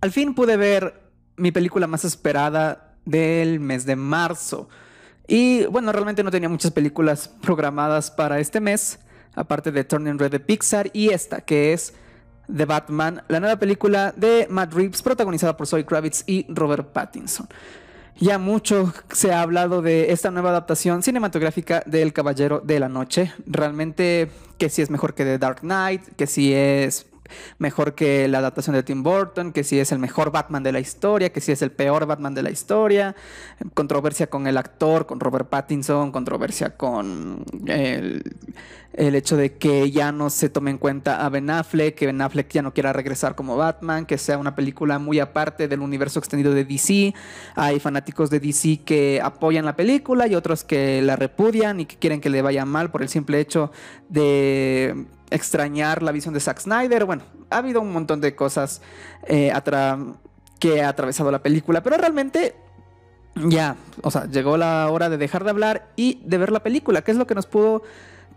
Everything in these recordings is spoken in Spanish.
Al fin pude ver mi película más esperada del mes de marzo. Y bueno, realmente no tenía muchas películas programadas para este mes, aparte de Turning Red de Pixar y esta, que es The Batman, la nueva película de Matt Reeves, protagonizada por Zoe Kravitz y Robert Pattinson. Ya mucho se ha hablado de esta nueva adaptación cinematográfica del Caballero de la Noche. Realmente que si es mejor que The Dark Knight, que si es mejor que la adaptación de Tim Burton, que si es el mejor Batman de la historia, que si es el peor Batman de la historia, controversia con el actor, con Robert Pattinson, controversia con el, hecho de que ya no se tome en cuenta a Ben Affleck, que Ben Affleck ya no quiera regresar como Batman, que sea una película muy aparte del universo extendido de DC. Hay fanáticos de DC que apoyan la película y otros que la repudian y que quieren que le vaya mal por el simple hecho de extrañar la visión de Zack Snyder. Bueno, ha habido un montón de cosas eh, que ha atravesado la película, pero realmente ya, o sea, llegó la hora de dejar de hablar y de ver la película. ¿Qué es lo que nos pudo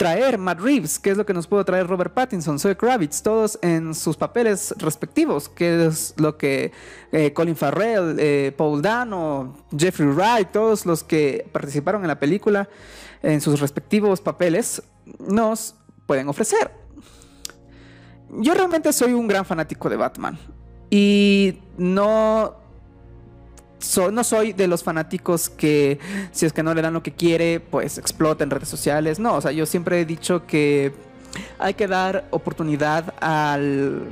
traer Matt Reeves? ¿Qué es lo que nos pudo traer Robert Pattinson, Zoe Kravitz? Todos en sus papeles respectivos. ¿Qué es lo que eh, Colin Farrell, eh, Paul Dano, Jeffrey Wright, todos los que participaron en la película en sus respectivos papeles nos pueden ofrecer? yo realmente soy un gran fanático de Batman. Y no, no soy de los fanáticos que si es que no le dan lo que quiere, pues explota en redes sociales. No, o sea, yo siempre he dicho que hay que dar oportunidad al,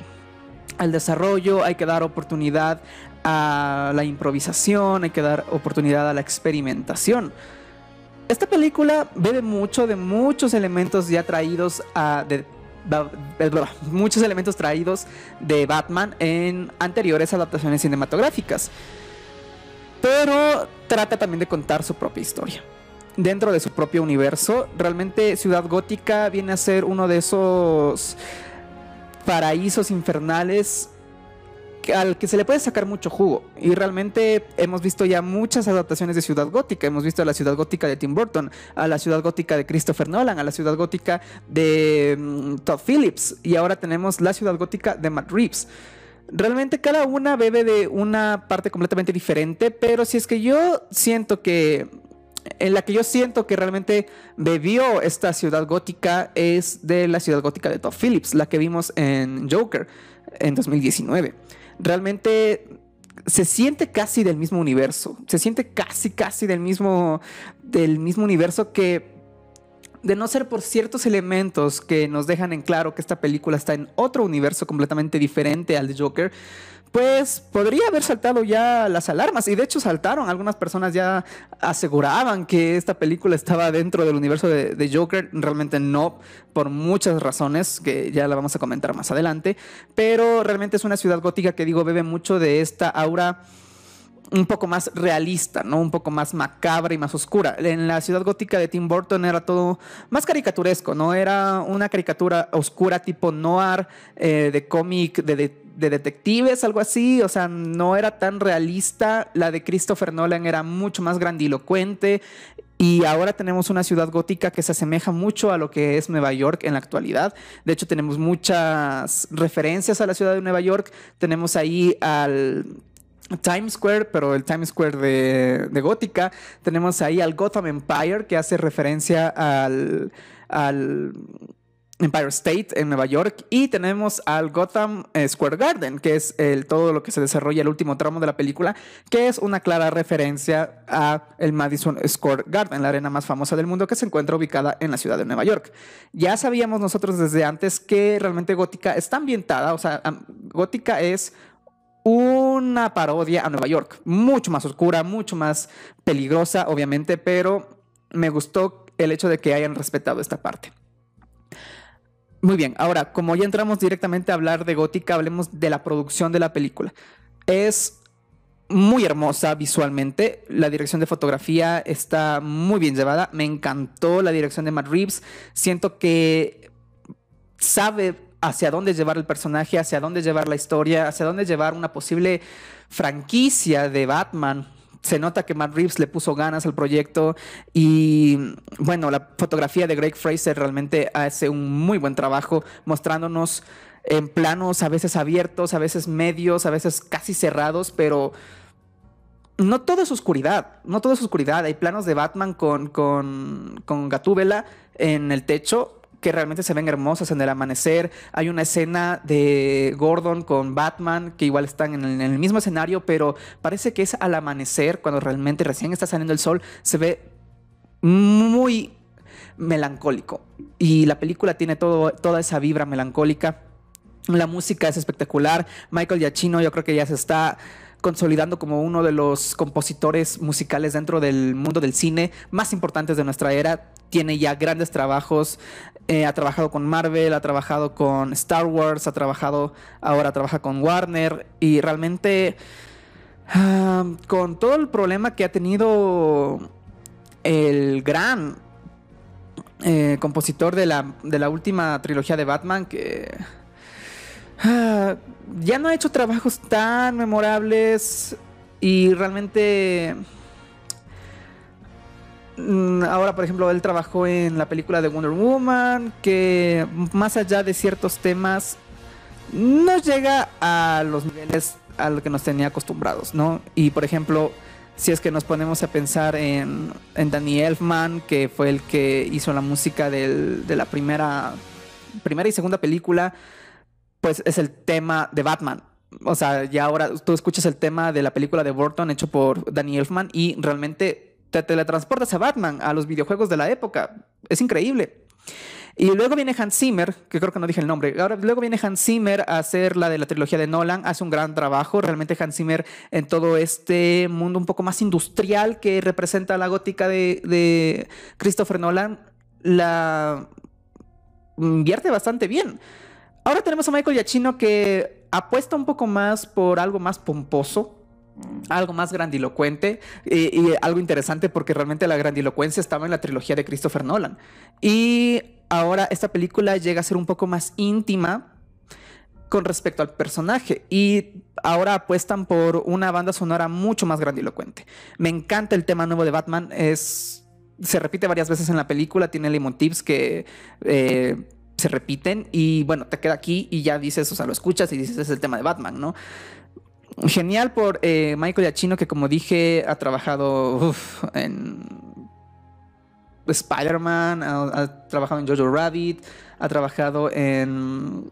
al desarrollo, hay que dar oportunidad a la improvisación, hay que dar oportunidad a la experimentación. Esta película bebe mucho de muchos elementos ya traídos a, de muchos elementos traídos de Batman en anteriores adaptaciones cinematográficas. Pero trata también de contar su propia historia. Dentro de su propio universo, realmente Ciudad Gótica viene a ser uno de esos paraísos infernales al que se le puede sacar mucho jugo. Y realmente hemos visto ya muchas adaptaciones de Ciudad Gótica. Hemos visto a la Ciudad Gótica de Tim Burton, a la Ciudad Gótica de Christopher Nolan, a la Ciudad Gótica de mm, Todd Phillips y ahora tenemos la Ciudad Gótica de Matt Reeves. Realmente cada una bebe de una parte completamente diferente, pero si es que yo siento que en la que yo siento que realmente bebió esta ciudad gótica es de la ciudad gótica de Todd Phillips, la que vimos en Joker en 2019 realmente se siente casi del mismo universo, se siente casi, casi del mismo, del mismo universo que de no ser por ciertos elementos que nos dejan en claro que esta película está en otro universo completamente diferente al de Joker, pues podría haber saltado ya las alarmas. Y de hecho saltaron. Algunas personas ya aseguraban que esta película estaba dentro del universo de, Joker. Realmente no, por muchas razones que ya la vamos a comentar más adelante. Pero realmente es una ciudad gótica que digo bebe mucho de esta aura un poco más realista, ¿no? Un poco más macabra y más oscura. En la ciudad gótica de Tim Burton era todo más caricaturesco, ¿no? Era una caricatura oscura tipo noir, eh, de cómic, de, de, detectives, algo así. O sea, no era tan realista. La de Christopher Nolan era mucho más grandilocuente. Y ahora tenemos una ciudad gótica que se asemeja mucho a lo que es Nueva York en la actualidad. De hecho, tenemos muchas referencias a la ciudad de Nueva York. Tenemos ahí al Times Square, pero el Times Square de, Gótica. Tenemos ahí al Gotham Empire, que hace referencia al, Empire State en Nueva York. Y tenemos al Gotham eh, Square Garden, que es todo lo que se desarrolla el último tramo de la película, que es una clara referencia a el Madison Square Garden, la arena más famosa del mundo que se encuentra ubicada en la ciudad de Nueva York. Ya sabíamos nosotros desde antes que realmente Gótica está ambientada, o sea, Gótica es una parodia a Nueva York, mucho más oscura, mucho más peligrosa, obviamente, pero me gustó el hecho de que hayan respetado esta parte. Muy bien, ahora, como ya entramos directamente a hablar de Gótica, hablemos de la producción de la película. Es muy hermosa visualmente, la dirección de fotografía está muy bien llevada, me encantó la dirección de Matt Reeves, siento que sabe hacia dónde llevar el personaje, hacia dónde llevar la historia, hacia dónde llevar una posible franquicia de Batman se nota que Matt Reeves le puso ganas al proyecto y bueno, la fotografía de Greg Fraser realmente hace un muy buen trabajo mostrándonos en planos a veces abiertos, a veces medios, a veces casi cerrados, pero no todo es oscuridad, no todo es oscuridad. Hay planos de Batman con, con, con Gatúbela en el techo que realmente se ven hermosas en el amanecer. Hay una escena de Gordon con Batman que igual están en el, mismo escenario, pero parece que es al amanecer, cuando realmente recién está saliendo el sol, se ve muy melancólico. Y la película tiene todo, toda esa vibra melancólica. La música es espectacular. Michael Giacchino yo creo que ya se está consolidando como uno de los compositores musicales dentro del mundo del cine más importantes de nuestra era. Tiene ya grandes trabajos, eh, ha trabajado con Marvel, ha trabajado con Star Wars, ha trabajado, ahora trabaja con Warner y realmente ah, con todo el problema que ha tenido el gran eh, compositor de la, de la última trilogía de Batman que Ah, ya no ha hecho trabajos tan memorables y realmente... Mm, ahora, por ejemplo, él trabajó en la película de Wonder Woman, que más allá de ciertos temas, no llega a los niveles a los que nos tenía acostumbrados, ¿no? Y, por ejemplo, si es que nos ponemos a pensar en, en Danny Elfman, que fue el que hizo la música de la primera, primera y segunda película, pues es el tema de Batman. O sea, ya ahora tú escuchas el tema de la película de Burton hecho por Danny Elfman y realmente te teletransportas a Batman, a los videojuegos de la época. Es increíble. Y luego viene Hans Zimmer, que creo que no dije el nombre. Ahora, luego viene Hans Zimmer a hacer la de la trilogía de Nolan. Hace un gran trabajo. Realmente Hans Zimmer en todo este mundo un poco más industrial que representa la gótica de, de Christopher Nolan, la invierte bastante bien. Ahora tenemos a Michael Giacchino que apuesta un poco más por algo más pomposo, algo más grandilocuente y, algo interesante porque realmente la grandilocuencia estaba en la trilogía de Christopher Nolan. Y ahora esta película llega a ser un poco más íntima con respecto al personaje y ahora apuestan por una banda sonora mucho más grandilocuente. Me encanta el tema nuevo de Batman, es se repite varias veces en la película, tiene leitmotivs que eh, se repiten y bueno, te queda aquí y ya dices, o sea, lo escuchas y dices, es el tema de Batman, ¿no? Genial por eh, Michael Giacchino, que como dije, ha trabajado en Spider-Man, ha, trabajado en Jojo Rabbit, ha trabajado en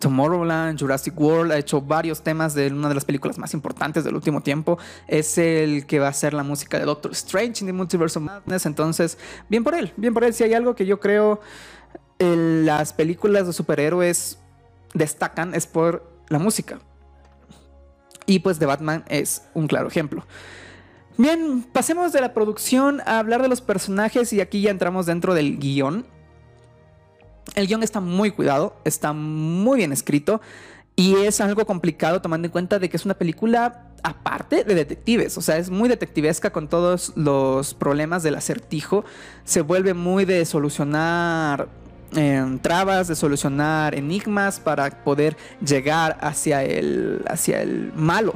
Tomorrowland, Jurassic World, ha hecho varios temas de una de las películas más importantes del último tiempo. Es el que va a hacer la música de Doctor Strange in the Multiverse of Madness. Entonces, bien por él, bien por él. Si hay algo que yo creo las películas de superhéroes destacan es por la música. Y pues The Batman es un claro ejemplo. Bien, pasemos de la producción a hablar de los personajes y aquí ya entramos dentro del guion. El guion está muy cuidado, está muy bien escrito y es algo complicado tomando en cuenta de que es una película aparte de detectives, o sea, es muy detectivesca con todos los problemas del acertijo, se vuelve muy de solucionar trabas, de solucionar enigmas para poder llegar hacia el, hacia el malo.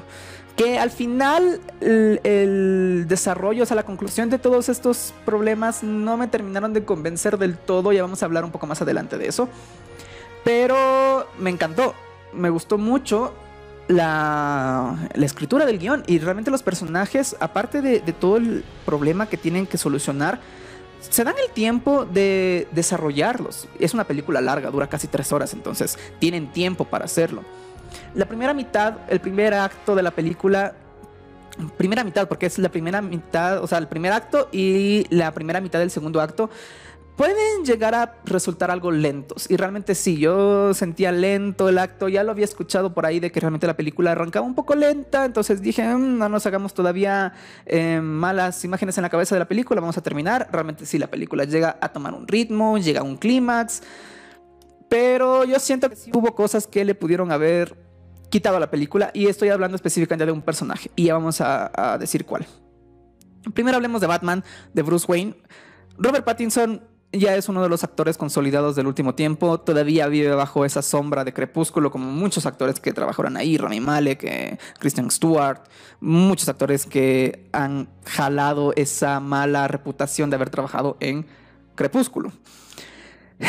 Que al final el, desarrollo, o sea, la conclusión de todos estos problemas no me terminaron de convencer del todo, ya vamos a hablar un poco más adelante de eso. Pero me encantó, me gustó mucho la, la, escritura del guion y realmente los personajes, aparte de, todo el problema que tienen que solucionar, se dan el tiempo de desarrollarlos. Es una película larga, dura casi tres horas, entonces tienen tiempo para hacerlo. La primera mitad, el primer acto de la película, primera mitad, porque es la primera mitad, o sea, el primer acto y la primera mitad del segundo acto, pueden llegar a resultar algo lentos. Y realmente sí, yo sentía lento el acto, ya lo había escuchado por ahí de que realmente la película arrancaba un poco lenta, entonces dije, mm, no nos hagamos todavía eh, malas imágenes en la cabeza de la película, vamos a terminar. Realmente sí, la película llega a tomar un ritmo, llega a un clímax, pero yo siento que sí hubo cosas que le pudieron haber quitado a la película y estoy hablando específicamente de un personaje y ya vamos a decir cuál. Primero hablemos de Batman, de Bruce Wayne. Robert Pattinson ya es uno de los actores consolidados del último tiempo. Todavía vive bajo esa sombra de Crepúsculo, como muchos actores que trabajaron ahí, Rami Malek, eh, Christian Stewart, muchos actores que han jalado esa mala reputación de haber trabajado en Crepúsculo.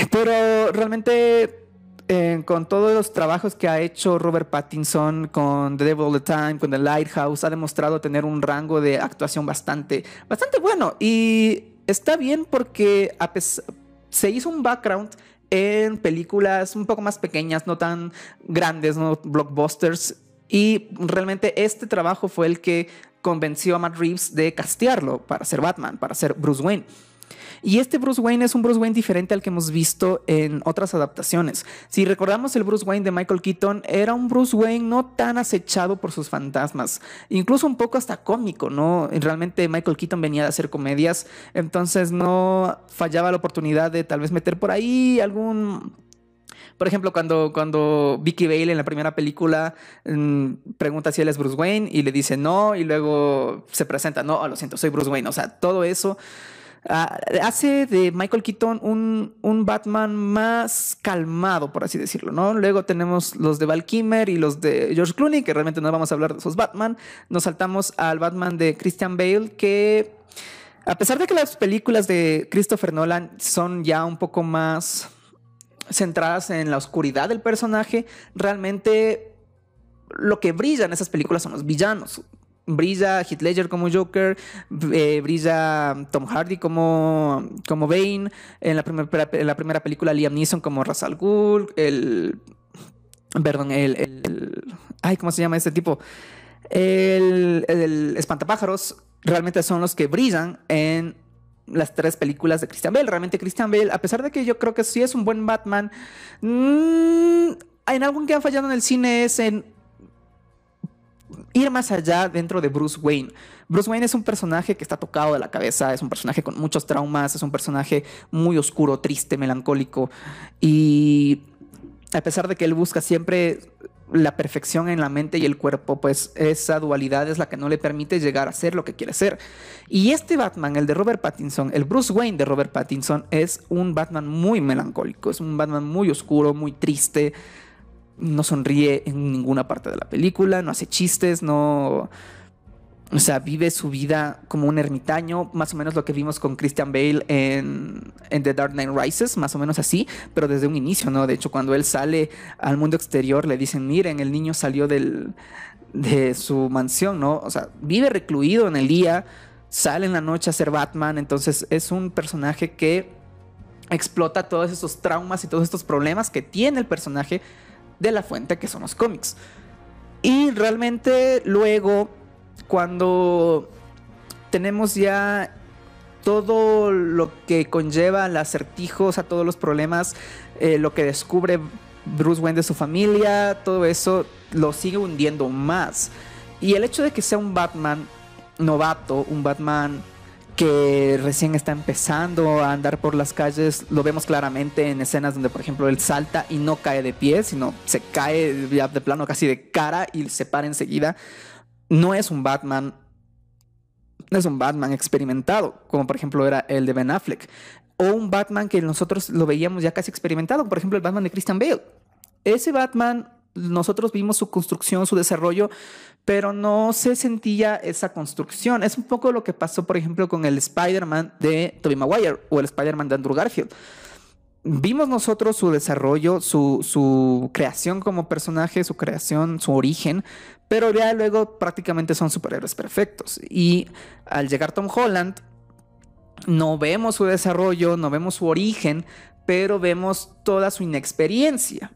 Pero realmente eh, con todos los trabajos que ha hecho Robert Pattinson con The Devil All the Time, con The Lighthouse, ha demostrado tener un rango de actuación bastante, bastante bueno. Y está bien porque se hizo un background en películas un poco más pequeñas, no tan grandes, no blockbusters. Y realmente este trabajo fue el que convenció a Matt Reeves de castearlo para ser Batman, para ser Bruce Wayne. Y este Bruce Wayne es un Bruce Wayne diferente al que hemos visto en otras adaptaciones. Si recordamos el Bruce Wayne de Michael Keaton, era un Bruce Wayne no tan acechado por sus fantasmas, incluso un poco hasta cómico, ¿no? Realmente Michael Keaton venía de hacer comedias, entonces no fallaba la oportunidad de tal vez meter por ahí algún por ejemplo, cuando, cuando Vicky Bale en la primera película mm, pregunta si él es Bruce Wayne y le dice no, y luego se presenta, no, lo siento, soy Bruce Wayne. O sea, todo eso hace de Michael Keaton un, un, Batman más calmado, por así decirlo, ¿no? Luego tenemos los de Val Kimmer y los de George Clooney, que realmente no vamos a hablar de esos Batman. Nos saltamos al Batman de Christian Bale, que a pesar de que las películas de Christopher Nolan son ya un poco más centradas en la oscuridad del personaje, realmente lo que brilla en esas películas son los villanos brilla Heath Ledger como Joker, eh, brilla Tom Hardy como, como Bane, en la, primera en la primera película Liam Neeson como Ra's al Ghul, el... Perdón, el, Ay, ¿cómo se llama este tipo? El, el espantapájaros realmente son los que brillan en las tres películas de Christian Bale. Realmente Christian Bale, a pesar de que yo creo que sí es un buen Batman, mm, en algo que ha fallado en el cine es en ir más allá dentro de Bruce Wayne. Bruce Wayne es un personaje que está tocado de la cabeza, es un personaje con muchos traumas, es un personaje muy oscuro, triste, melancólico y a pesar de que él busca siempre la perfección en la mente y el cuerpo, pues esa dualidad es la que no le permite llegar a ser lo que quiere ser. Y este Batman, el de Robert Pattinson, el Bruce Wayne de Robert Pattinson, es un Batman muy melancólico, es un Batman muy oscuro, muy triste, no sonríe en ninguna parte de la película, no hace chistes, no... O sea, vive su vida como un ermitaño, más o menos lo que vimos con Christian Bale en, The Dark Knight Rises, más o menos así, pero desde un inicio, ¿no? De hecho, cuando él sale al mundo exterior, le dicen, miren, el niño salió del, de su mansión, ¿no? O sea, vive recluido en el día, sale en la noche a ser Batman, entonces es un personaje que explota todos esos traumas y todos estos problemas que tiene el personaje de la fuente que son los cómics. Y realmente luego, cuando tenemos ya todo lo que conlleva el acertijos, a todos los problemas, eh, lo que descubre Bruce Wayne de su familia, todo eso lo sigue hundiendo más. Y el hecho de que sea un Batman novato, un Batman que recién está empezando a andar por las calles, lo vemos claramente en escenas donde, por ejemplo, él salta y no cae de pie, sino se cae ya de plano casi de cara y se para enseguida. No es un Batman, no es un Batman experimentado, como por ejemplo era el de Ben Affleck, o un Batman que nosotros lo veíamos ya casi experimentado, por ejemplo, el Batman de Christian Bale. Ese Batman nosotros vimos su construcción, su desarrollo, pero no se sentía esa construcción. Es un poco lo que pasó, por ejemplo, con el Spider-Man de Tobey Maguire o el Spider-Man de Andrew Garfield. Vimos nosotros su desarrollo, su, creación como personaje, su creación, su origen, pero ya luego prácticamente son superhéroes perfectos. Y al llegar Tom Holland, no vemos su desarrollo, no vemos su origen, pero vemos toda su inexperiencia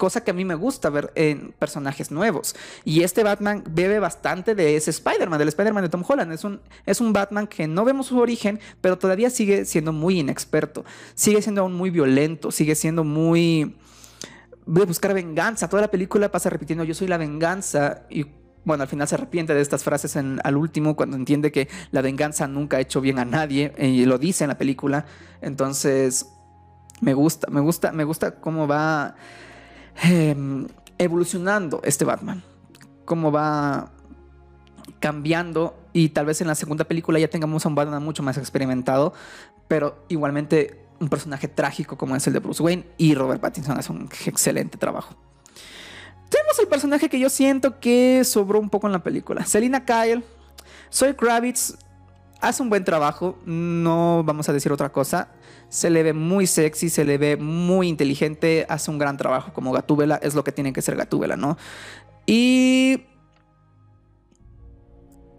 cosa que a mí me gusta ver en personajes nuevos. Y este Batman bebe bastante de ese Spider-Man, del Spider-Man de Tom Holland. Es un, es un Batman que no vemos su origen, pero todavía sigue siendo muy inexperto. Sigue siendo aún muy violento, sigue siendo muy de buscar venganza. Toda la película pasa repitiendo yo soy la venganza y bueno, al final se arrepiente de estas frases al último cuando entiende que la venganza nunca ha hecho bien a nadie y lo dice en la película. Entonces, me gusta, me gusta, me gusta cómo va Em, evolucionando este Batman. Cómo va cambiando y tal vez en la segunda película ya tengamos a un Batman mucho más experimentado, pero igualmente un personaje trágico como es el de Bruce Wayne y Robert Pattinson hace un excelente trabajo. Tenemos el personaje que yo siento que sobró un poco en la película. Selina Kyle, Soy Kravitz hace un buen trabajo, no vamos a decir otra cosa. Se le ve muy sexy, se le ve muy inteligente, hace un gran trabajo como Gatúbela, es lo que tiene que ser Gatúbela, ¿no? Y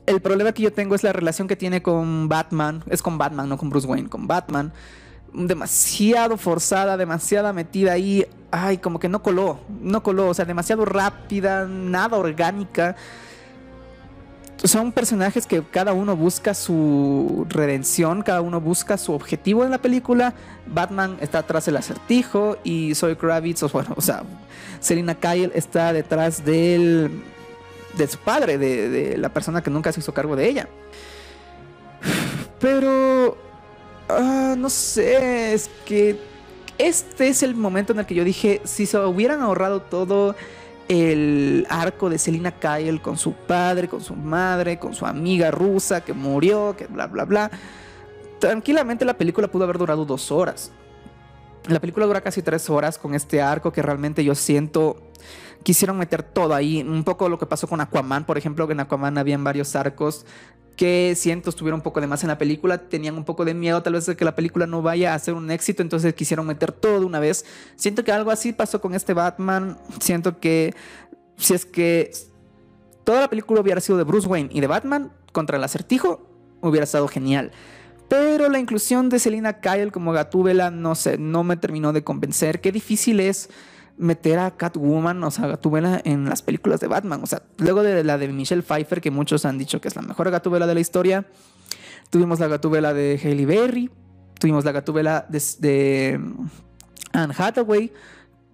el problema que yo tengo es la relación que tiene con Batman, es con Batman, no con Bruce Wayne, con Batman. Demasiado forzada, demasiada metida ahí. Ay, como que no coló, no coló, o sea, demasiado rápida, nada orgánica son personajes que cada uno busca su redención, cada uno busca su objetivo en la película. Batman está atrás del acertijo y Zoe Kravitz, o, bueno, o sea, Selina Kyle está detrás del, de su padre, de, la persona que nunca se hizo cargo de ella. Pero, ah, no sé, es que este es el momento en el que yo dije, si se hubieran ahorrado todo el arco de Selina Kyle con su padre, con su madre, con su amiga rusa que murió, que bla, bla, bla. Tranquilamente la película pudo haber durado dos horas. La película dura casi tres horas con este arco que realmente yo siento quisieron meter todo ahí. Un poco lo que pasó con Aquaman, por ejemplo, que en Aquaman habían varios arcos que siento estuvieron un poco de más en la película, tenían un poco de miedo tal vez de que la película no vaya a ser un éxito, entonces quisieron meter todo de una vez. Siento que algo así pasó con este Batman, siento que si es que toda la película hubiera sido de Bruce Wayne y de Batman contra el acertijo, hubiera estado genial. Pero la inclusión de Selina Kyle como Gatúbela, no sé, no me terminó de convencer. Qué difícil es meter a Catwoman, o sea, Gatúbela en las películas de Batman. O sea, luego de la de Michelle Pfeiffer, que muchos han dicho que es la mejor Gatúbela de la historia, tuvimos la Gatúbela de Hailey Berry, tuvimos la Gatúbela de, mm, Anne Hathaway,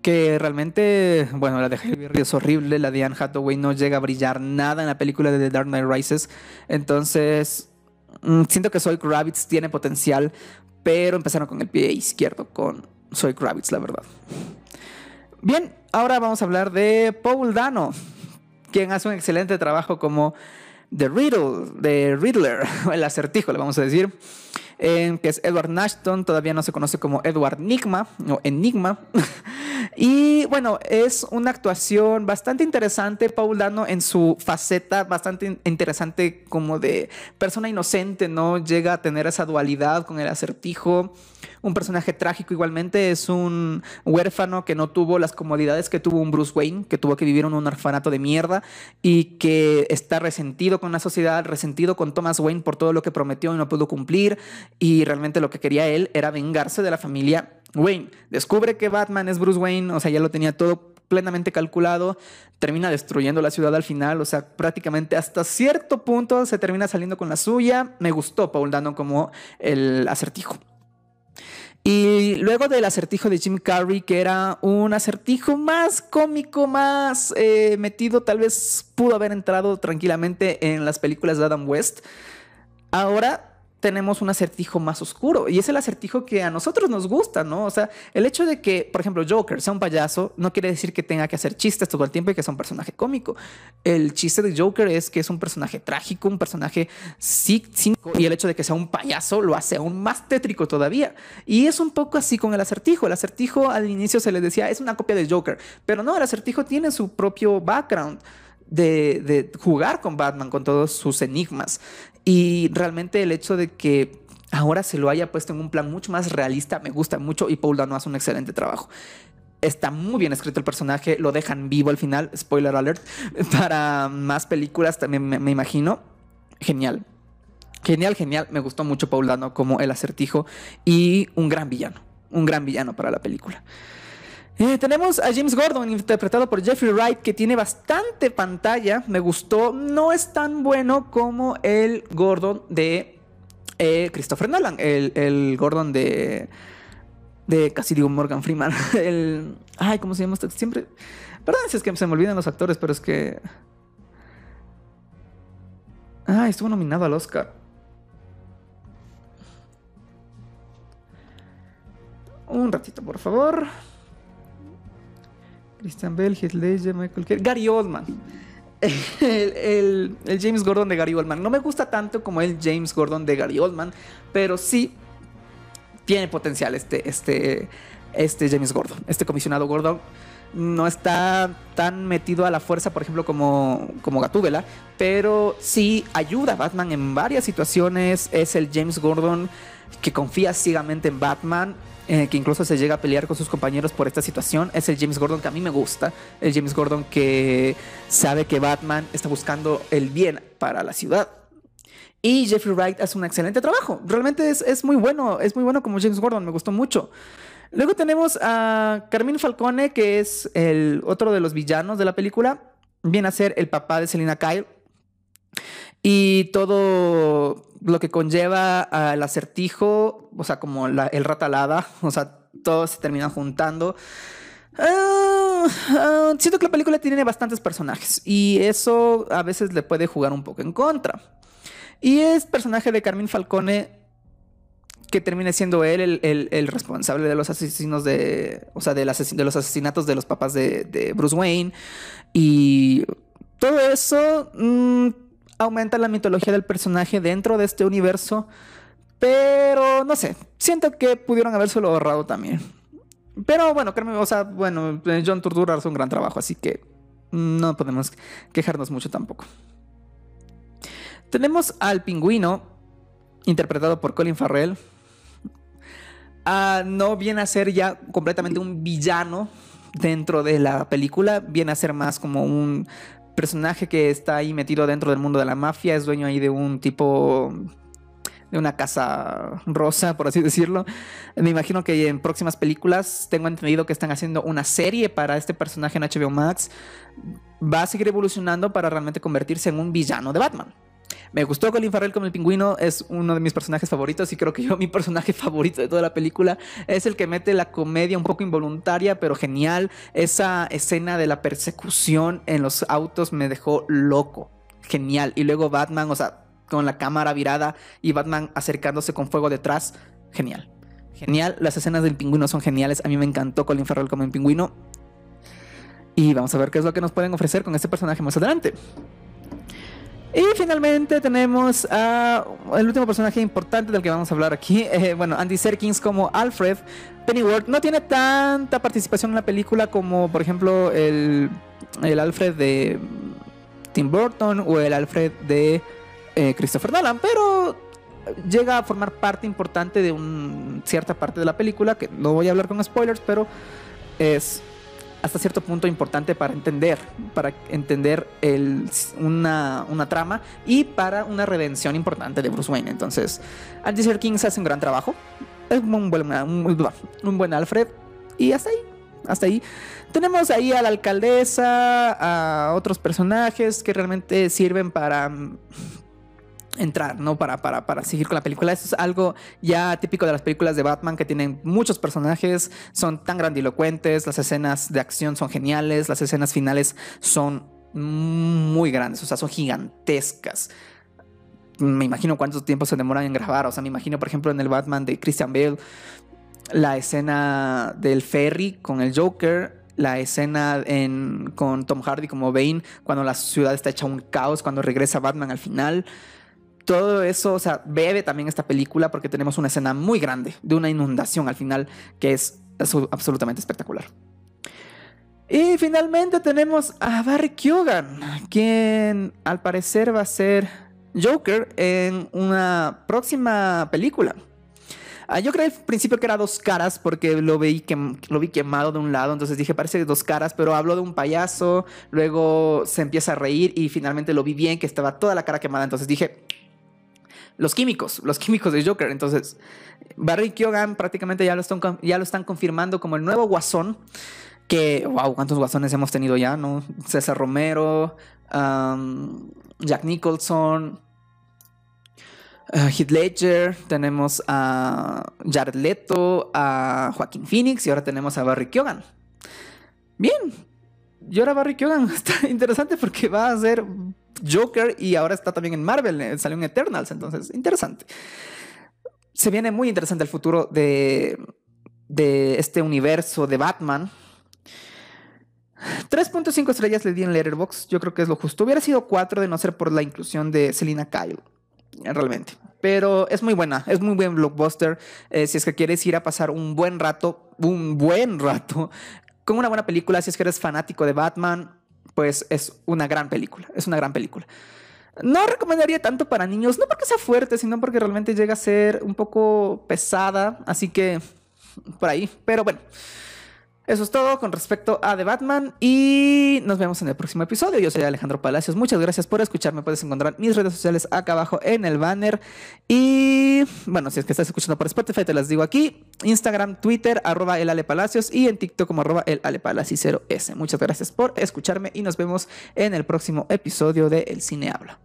que realmente, bueno, la de Hailey Berry es horrible, la de Anne Hathaway no llega a brillar nada en la película de The Dark Knight Rises. Entonces, mm, siento que Soy Kravitz tiene potencial, pero empezaron con el pie izquierdo, con Soy Kravitz, la verdad. Bien, ahora vamos a hablar de Paul Dano, quien hace un excelente trabajo como The Riddle, The Riddler, el acertijo, le vamos a decir, que es Edward Nashton, todavía no se conoce como Edward Enigma, o Enigma. y bueno, es una actuación bastante interesante, Paul Dano, en su faceta bastante interesante como de persona inocente, ¿no? Llega a tener esa dualidad con el acertijo un personaje trágico igualmente, es un huérfano que no tuvo las comodidades que tuvo un Bruce Wayne, que tuvo que vivir en un orfanato de mierda y que está resentido con la sociedad, resentido con Thomas Wayne por todo lo que prometió y no pudo cumplir y realmente lo que quería él era vengarse de la familia Wayne. Descubre que Batman es Bruce Wayne, o sea, ya lo tenía todo plenamente calculado, termina destruyendo la ciudad al final, o sea, prácticamente hasta cierto punto se termina saliendo con la suya. Me gustó Paul Dano como el acertijo. Y luego del acertijo de Jim Carrey, que era un acertijo más cómico, más eh, metido, tal vez pudo haber entrado tranquilamente en las películas de Adam West. Ahora tenemos un acertijo más oscuro y es el acertijo que a nosotros nos gusta, ¿no? O sea, el hecho de que, por ejemplo, Joker sea un payaso no quiere decir que tenga que hacer chistes todo el tiempo y que sea un personaje cómico. El chiste de Joker es que es un personaje trágico, un personaje cínico y el hecho de que sea un payaso lo hace aún más tétrico todavía. Y es un poco así con el acertijo. El acertijo al inicio se le decía es una copia de Joker, pero no, el acertijo tiene su propio background. De, de, jugar con Batman, con todos sus enigmas. Y realmente el hecho de que ahora se lo haya puesto en un plan mucho más realista me gusta mucho y Paul Dano hace un excelente trabajo. Está muy bien escrito el personaje, lo dejan vivo al final, spoiler alert, para más películas también me, imagino. Genial. Genial, genial. Me gustó mucho Paul Dano como el acertijo y un gran villano. Un gran villano para la película. Tenemos a James Gordon, interpretado por Jeffrey Wright, que tiene bastante pantalla. Me gustó. No es tan bueno como el Gordon de eh, Christopher Nolan. El, Gordon de. De casi digo Morgan Freeman. El. Ay, ¿cómo se llama esto? Siempre. Perdón si es que se me olvidan los actores, pero es que. Ah, estuvo nominado al Oscar. Un ratito, por favor. Christian Bell, Heath Michael Gary Oldman. El, James Gordon de Gary Oldman. No me gusta tanto como el James Gordon de Gary Oldman, pero sí tiene potencial este, este, este James Gordon, este comisionado Gordon. No está tan metido a la fuerza, por ejemplo, como, como Gatúbela, pero sí ayuda a Batman en varias situaciones. Es el James Gordon que confía ciegamente en Batman, eh, que incluso se llega a pelear con sus compañeros por esta situación. Es el James Gordon que a mí me gusta, el James Gordon que sabe que Batman está buscando el bien para la ciudad. Y Jeffrey Wright hace un excelente trabajo. Realmente es, es muy bueno, es muy bueno como James Gordon, me gustó mucho. Luego tenemos a Carmine Falcone, que es el otro de los villanos de la película. Viene a ser el papá de Selina Kyle. Y todo lo que conlleva al acertijo, o sea, como la, el ratalada, o sea, todos se terminan juntando. Ah, ah, siento que la película tiene bastantes personajes y eso a veces le puede jugar un poco en contra. Y es personaje de Carmine Falcone que termina siendo él el, responsable de los asesinos de. O sea, de, los asesinatos de los papás de, Bruce Wayne. Y todo eso mm, aumenta la mitología del personaje dentro de este universo. Pero no sé, siento que pudieron habérselo ahorrado también. Pero bueno, o sea, bueno, John Turturro hace un gran trabajo, así que no podemos quejarnos mucho tampoco. Tenemos al pingüino, interpretado por Colin Farrell. Ah, no viene a ser ya completamente un villano dentro de la película, viene a ser más como un personaje que está ahí metido dentro del mundo de la mafia, es dueño ahí de un tipo de una casa rosa, por así decirlo. Me imagino que en próximas películas tengo entendido que están haciendo una serie para este personaje en HBO Max. Va a seguir evolucionando para realmente convertirse en un villano de Batman. Me gustó Colin Farrell como el pingüino, es uno de mis personajes favoritos y creo que yo mi personaje favorito de toda la película es el que mete la comedia un poco involuntaria, pero genial. Esa escena de la persecución en los autos me dejó loco. Genial. Y luego Batman, o sea, con la cámara virada y Batman acercándose con fuego detrás. Genial. Genial. Las escenas del pingüino son geniales. A mí me encantó Colin Farrell como el pingüino. Y vamos a ver qué es lo que nos pueden ofrecer con este personaje más adelante. Y finalmente tenemos a el último personaje importante del que vamos a hablar aquí. Eh, bueno, Andy Serkins como Alfred. Pennyworth no tiene tanta participación en la película como, por ejemplo, el, Alfred de Tim Burton o el Alfred de eh, Christopher Nolan, pero llega a formar parte importante de una cierta parte de la película, que no voy a hablar con spoilers, pero es hasta cierto punto importante para entender, para entender una, trama y para una redención importante de Bruce Wayne. Entonces, Andy Serkins hace un gran trabajo, es un buen, un, buen Alfred y hasta ahí, hasta ahí. Tenemos ahí a la alcaldesa, a otros personajes que realmente sirven para entrar, ¿no? Para, para, para seguir con la película. Eso es algo ya típico de las películas de Batman que tienen muchos personajes, son tan grandilocuentes, las escenas de acción son geniales, las escenas finales son muy grandes, o sea, son gigantescas. Me imagino cuánto tiempo se demoran en grabar, o sea, me imagino, por ejemplo, en el Batman de Christian Bale, la escena del ferry con el Joker, la escena en, con Tom Hardy como Bane, cuando la ciudad está hecha un caos, cuando regresa Batman al final todo eso, o sea, bebe también esta película porque tenemos una escena muy grande de una inundación al final que es absolutamente espectacular. Y finalmente tenemos a Barry Keoghan, quien al parecer va a ser Joker en una próxima película. Ah, yo creí al principio que era dos caras porque lo vi, que, lo vi quemado de un lado, entonces dije parece dos caras, pero habló de un payaso, luego se empieza a reír y finalmente lo vi bien, que estaba toda la cara quemada, entonces dije, los químicos, los químicos de Joker. Entonces, Barry Keoghan prácticamente ya lo, están, ya lo están confirmando como el nuevo guasón. Que, wow, cuántos guasones hemos tenido ya, ¿no? César Romero, Jack Nicholson, uh, Heath Ledger, tenemos a Jared Leto, a Joaquín Phoenix y ahora tenemos a Barry Keoghan. Bien, y ahora Barry Keoghan está interesante porque va a ser Joker y ahora está también en Marvel, eh, salió en Eternals, entonces interesante. Se viene muy interesante el futuro de, de este universo de Batman. 3.5 estrellas le di en Letterboxd, yo creo que es lo justo. Hubiera sido 4 de no ser por la inclusión de Selina Kyle, realmente. Pero es muy buena, es muy buen blockbuster. Eh, si es que quieres ir a pasar un buen rato, un buen rato, con una buena película, si es que eres fanático de Batman, pues es una gran película, es una gran película. No recomendaría tanto para niños, no porque sea fuerte, sino porque realmente llega a ser un poco pesada, así que por ahí, pero bueno. Eso es todo con respecto a The Batman y nos vemos en el próximo episodio. Yo soy Alejandro Palacios. Muchas gracias por escucharme. Puedes encontrar mis redes sociales acá abajo en el banner. Y bueno, si es que estás escuchando por Spotify, te las digo aquí. Instagram, Twitter, arroba el y en TikTok como arroba el Ale Palacios 0S. Muchas gracias por escucharme y nos vemos en el próximo episodio de El Cine Habla.